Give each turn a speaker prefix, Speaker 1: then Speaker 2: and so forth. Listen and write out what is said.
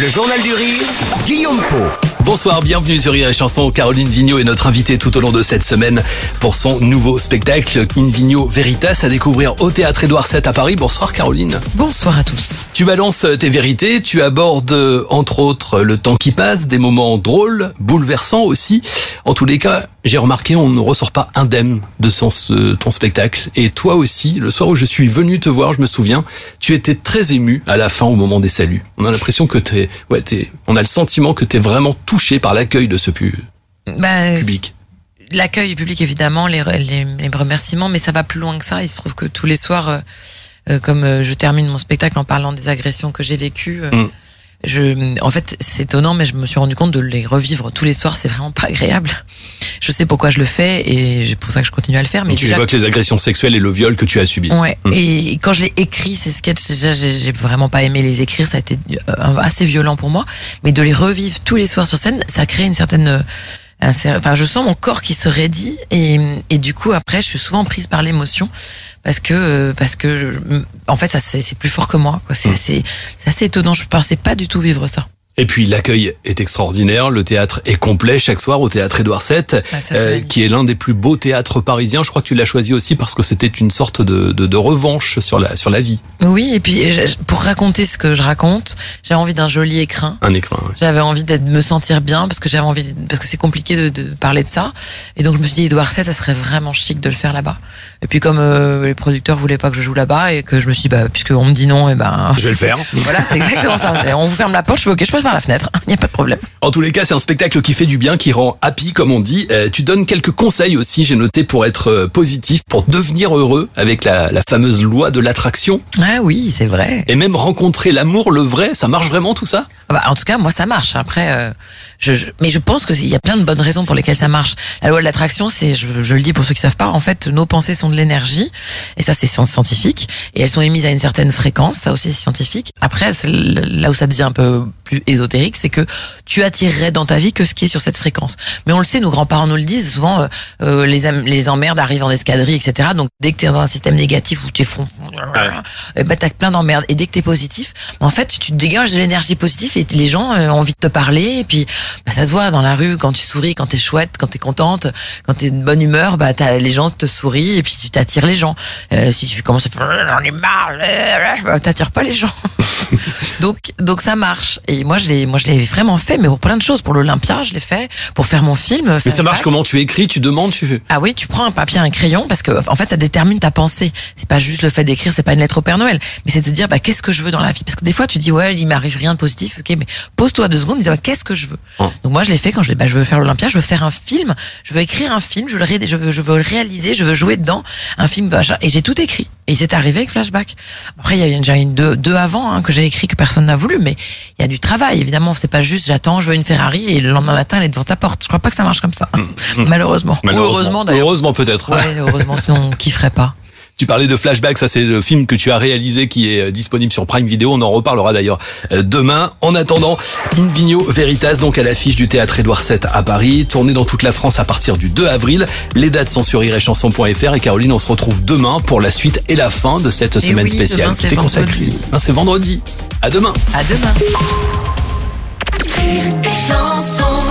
Speaker 1: Le Journal du Rire, Guillaume Po.
Speaker 2: Bonsoir, bienvenue sur Rire et Chanson. Caroline Vigneault est notre invitée tout au long de cette semaine pour son nouveau spectacle Invigno Veritas à découvrir au théâtre Édouard VII à Paris. Bonsoir Caroline.
Speaker 3: Bonsoir à tous.
Speaker 2: Tu balances tes vérités, tu abordes entre autres le temps qui passe, des moments drôles, bouleversants aussi. En tous les cas, j'ai remarqué, on ne ressort pas indemne de son, ce- ton spectacle. Et toi aussi, le soir où je suis venu te voir, je me souviens, tu étais très ému à la fin au moment des saluts. On a l'impression que t'es, ouais, on a le sentiment que t'es vraiment touché par l'accueil de ce pu-
Speaker 3: Bah,
Speaker 2: public.
Speaker 3: L'accueil du public, évidemment, les, les, les remerciements, mais ça va plus loin que ça. Il se trouve que tous les soirs, euh, euh, comme euh, je termine mon spectacle en parlant des agressions que j'ai vécues,
Speaker 2: Mm.
Speaker 3: je, en fait, c'est étonnant, mais je me suis rendu compte de les revivre tous les soirs. C'est vraiment pas agréable. Je sais pourquoi je le fais et c'est pour ça que je continue à le faire. Mais
Speaker 2: tu
Speaker 3: déjà,
Speaker 2: évoques les agressions sexuelles et le viol que tu as subi.
Speaker 3: Ouais.
Speaker 2: Mm.
Speaker 3: Et quand je l'ai écrit ces sketchs, déjà j'ai vraiment pas aimé les écrire, ça a été euh, assez violent pour moi, mais de les revivre tous les soirs sur scène, ça crée une certaine euh, Enfin, je sens mon corps qui se raidit et, et du coup après, je suis souvent prise par l'émotion parce que euh, parce que en fait, ça c'est plus fort que moi. C'est
Speaker 2: Mm.
Speaker 3: assez assez étonnant. Je pensais pas du tout vivre ça.
Speaker 2: Et puis l'accueil est extraordinaire, le théâtre est complet chaque soir au théâtre Édouard VII,
Speaker 3: ça,
Speaker 2: euh, qui est l'un des plus beaux théâtres parisiens. Je crois que tu l'as choisi aussi parce que c'était une sorte de, de, de revanche sur la, sur la vie,
Speaker 3: Oui, et puis pour raconter ce que je raconte, j'avais envie d'un joli écrin.
Speaker 2: un écrin. ouais.
Speaker 3: J'avais envie d'être, me sentir bien parce que j'avais envie, parce que c'est compliqué de, de parler de ça. Et donc je me suis dit, Edouard VII, ça serait vraiment chic de le faire là-bas. Et puis comme euh, les producteurs voulaient pas que je joue là-bas et que je me suis dit, bah, puisqu'on me dit non, et ben.
Speaker 2: Je vais le faire.
Speaker 3: Voilà, c'est exactement ça. On vous ferme la porte, je fais ok, je passe par la fenêtre. Il n'y a pas de problème.
Speaker 2: En tous les cas, c'est un spectacle qui fait du bien, qui rend happy, comme on dit. Euh, tu donnes quelques conseils aussi, j'ai noté, pour être euh, positif, pour devenir heureux avec la, la fameuse loi de l'attraction.
Speaker 3: Ah oui, c'est vrai.
Speaker 2: Et même rencontrer l'amour, le vrai, ça marche vraiment tout ça?
Speaker 3: Bah, en tout cas, moi, ça marche. Après, euh, je, je- mais je pense qu'il y a plein de bonnes raisons pour lesquelles ça marche. La loi de l'attraction, c'est, je, je le dis pour ceux qui savent pas, en fait, nos pensées sont de l'énergie, et ça, c'est scien- scientifique, et elles sont émises à une certaine fréquence, ça aussi, c'est scientifique. Après, là où ça devient un peu plus ésotérique, c'est que tu attirerais dans ta vie que ce qui est sur cette fréquence. Mais on le sait, nos grands-parents nous le disent souvent, euh, euh, les, emmerdes arrivent en escadrille, etc. Donc, dès que tu es dans un système négatif où tu es fond, eh ben, t'as plein d'emmerdes. Et dès que t'es positif, en fait, tu dégages de l'énergie positive et les gens euh, ont envie de te parler. Et puis, bah, ça se voit dans la rue quand tu souris, quand t'es chouette, quand t'es contente, quand t'es de bonne humeur, bah, t'as, les gens te sourient et puis tu t'attires les gens. Euh, si tu commences à faire, on est marre, bah, t'attires pas les gens. donc, donc ça marche. Et moi, je l'ai, moi, je l'ai vraiment fait, mais pour plein de choses. Pour l'Olympia, je l'ai fait. Pour faire mon film.
Speaker 2: Mais ça marche comment Tu écris, tu demandes, tu fais...
Speaker 3: Ah oui, tu prends un papier, un crayon, parce que en fait, ça détermine ta pensée. C'est pas juste le fait d'écrire, c'est pas une lettre au Père Noël, mais c'est de te dire, bah, qu'est-ce que je veux dans la vie? Parce que des fois, tu dis, ouais, il m'arrive rien de positif, ok, mais pose-toi deux secondes, dis, bah, qu'est-ce que je veux?
Speaker 2: Hum.
Speaker 3: Donc moi, je l'ai fait quand je, bah, je veux faire l'Olympia, je veux faire un film, je veux écrire un film, je veux le, ré- je veux, je veux le réaliser, je veux jouer dedans, un film, bah, et j'ai tout écrit. Et c'est arrivé avec Flashback. Après, il y a déjà une deux, deux avant hein, que j'ai écrit que personne n'a voulu, mais il y a du travail. Évidemment, c'est pas juste j'attends, je veux une Ferrari et le lendemain matin elle est devant ta porte. Je crois pas que ça marche comme ça, malheureusement. Ou heureusement d'ailleurs.
Speaker 2: Heureusement peut-être.
Speaker 3: Ouais, heureusement, sinon on kifferait pas.
Speaker 2: Tu parlais de Flashback, ça c'est le film que tu as réalisé qui est euh, disponible sur Prime Video. On en reparlera d'ailleurs euh, demain. En attendant, Invigno Veritas, donc à l'affiche du théâtre Édouard VII à Paris, tourné dans toute la France à partir du 2 avril. Les dates sont sur iréchanson.fr et Caroline, on se retrouve demain pour la suite et la fin de cette semaine
Speaker 3: oui,
Speaker 2: spéciale qui
Speaker 3: c'est
Speaker 2: t'est consacrée.
Speaker 3: vendredi.
Speaker 2: C'est vendredi. À demain.
Speaker 3: À demain.
Speaker 4: Rire et chanson